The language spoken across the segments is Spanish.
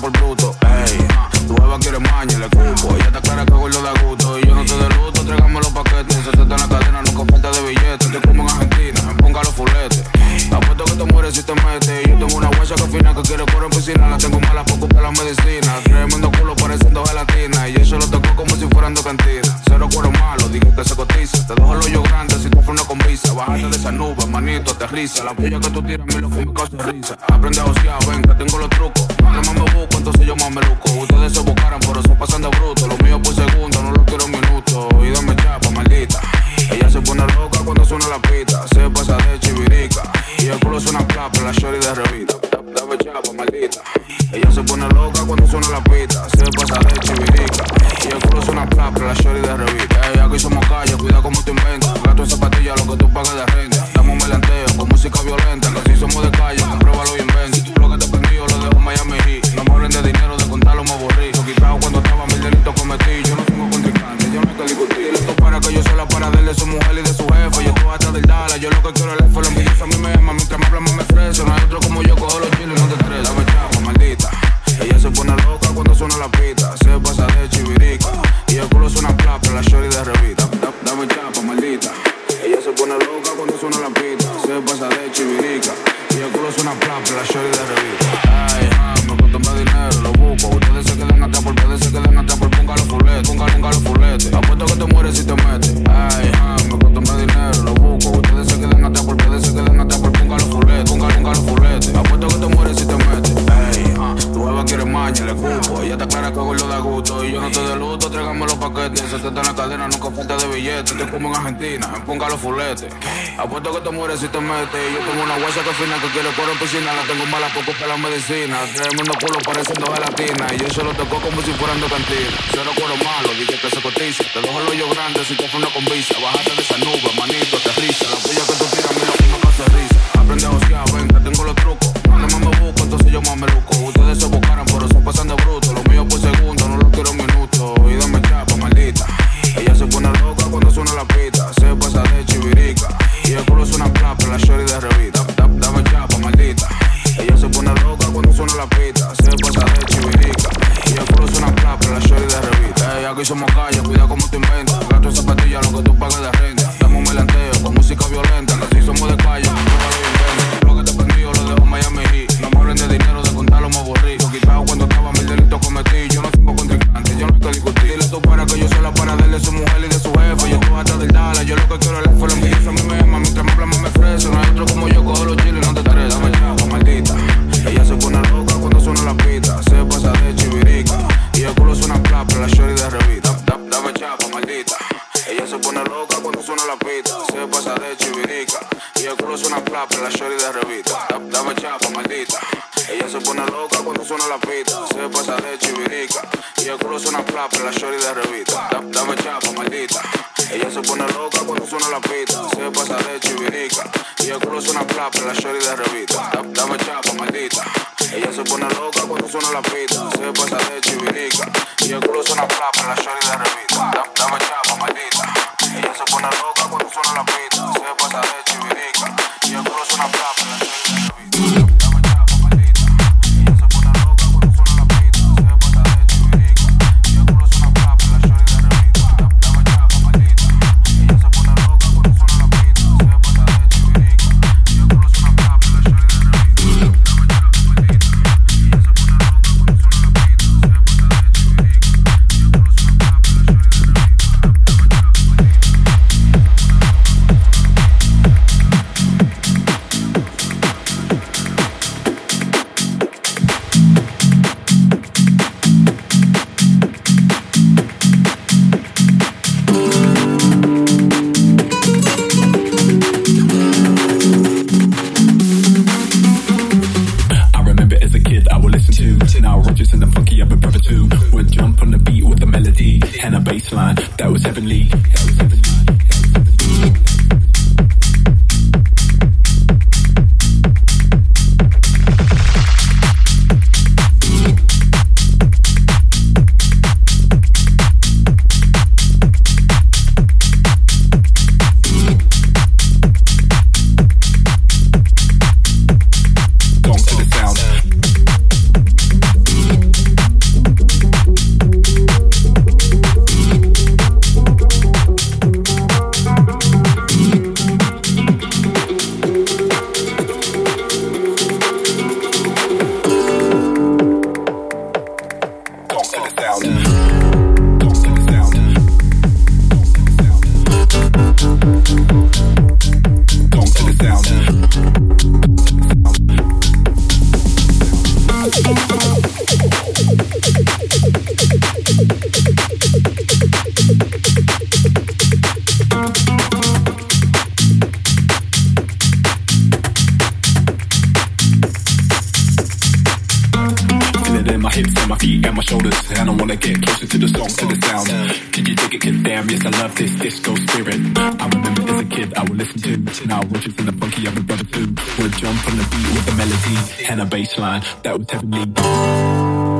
por bruto. Ey, tu beba quiere maña, le cupo. Ella está clara que gordo da gusto. Y yo no te de luto, tráigame los paquetes. Se en la cadena, nunca falta de billetes. Te como en Argentina, me ponga los fuletes. Apuesto que te mueres si te metes. Yo tengo una huella que fina que quiere correr en piscina. La tengo mala poco para la medicina. Tremendo culo pareciendo gelatina. Y eso lo toco como si fueran dos cantinas. Cero cuero malo, digo que se cotiza. Te dejo el hoyo grande si tú una con visa. Bájate de esa nube, manito, aterriza. La puya que tú tiras, me lo fumo causa risa. Aprende a osear, ven, que tengo los trucos. boquete. 70 en la cadena, nunca falta de billetes Te como en Argentina, en ponga los fuletes. Apuesto que te mueres si te metes. Yo tengo una guasa que fina que quiere por en piscina. La tengo mala poco para la medicina. Tremendo culo pareciendo gelatina. Y yo solo lo toco como si fueran de cantina. Cero cuero malo, dije que se cotiza. Te dejo el hoyo grande si te fue una convisa. Bájate de esa nube, manito, aterriza. La puya que tú loca cuando suena la pita. Se pasa de chivirica. Y el culo suena plapa, la shorty la revista. Dame chapa, maldita. Ella se pone loca cuando suena la pita. Se pasa de chivirica. Y el culo suena plapa, la shorty la revista. league. And bass line that would definitely.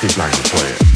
He's not gonna play it.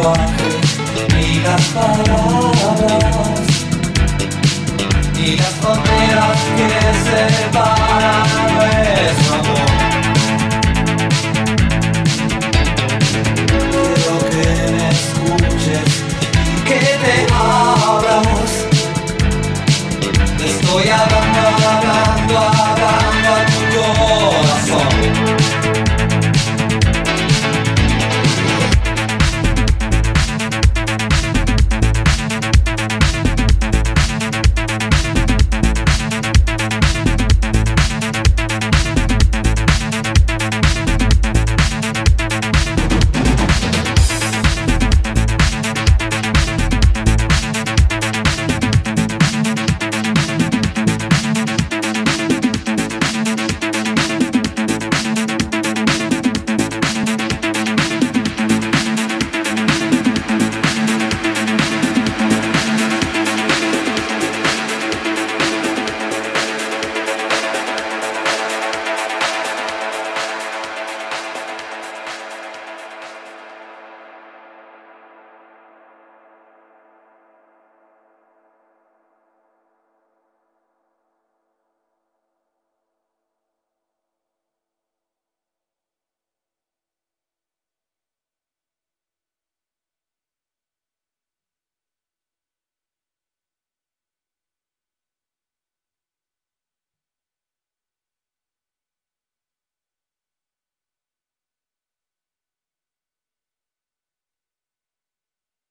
lenguaje, ni las palabras, ni las fronteras que separan.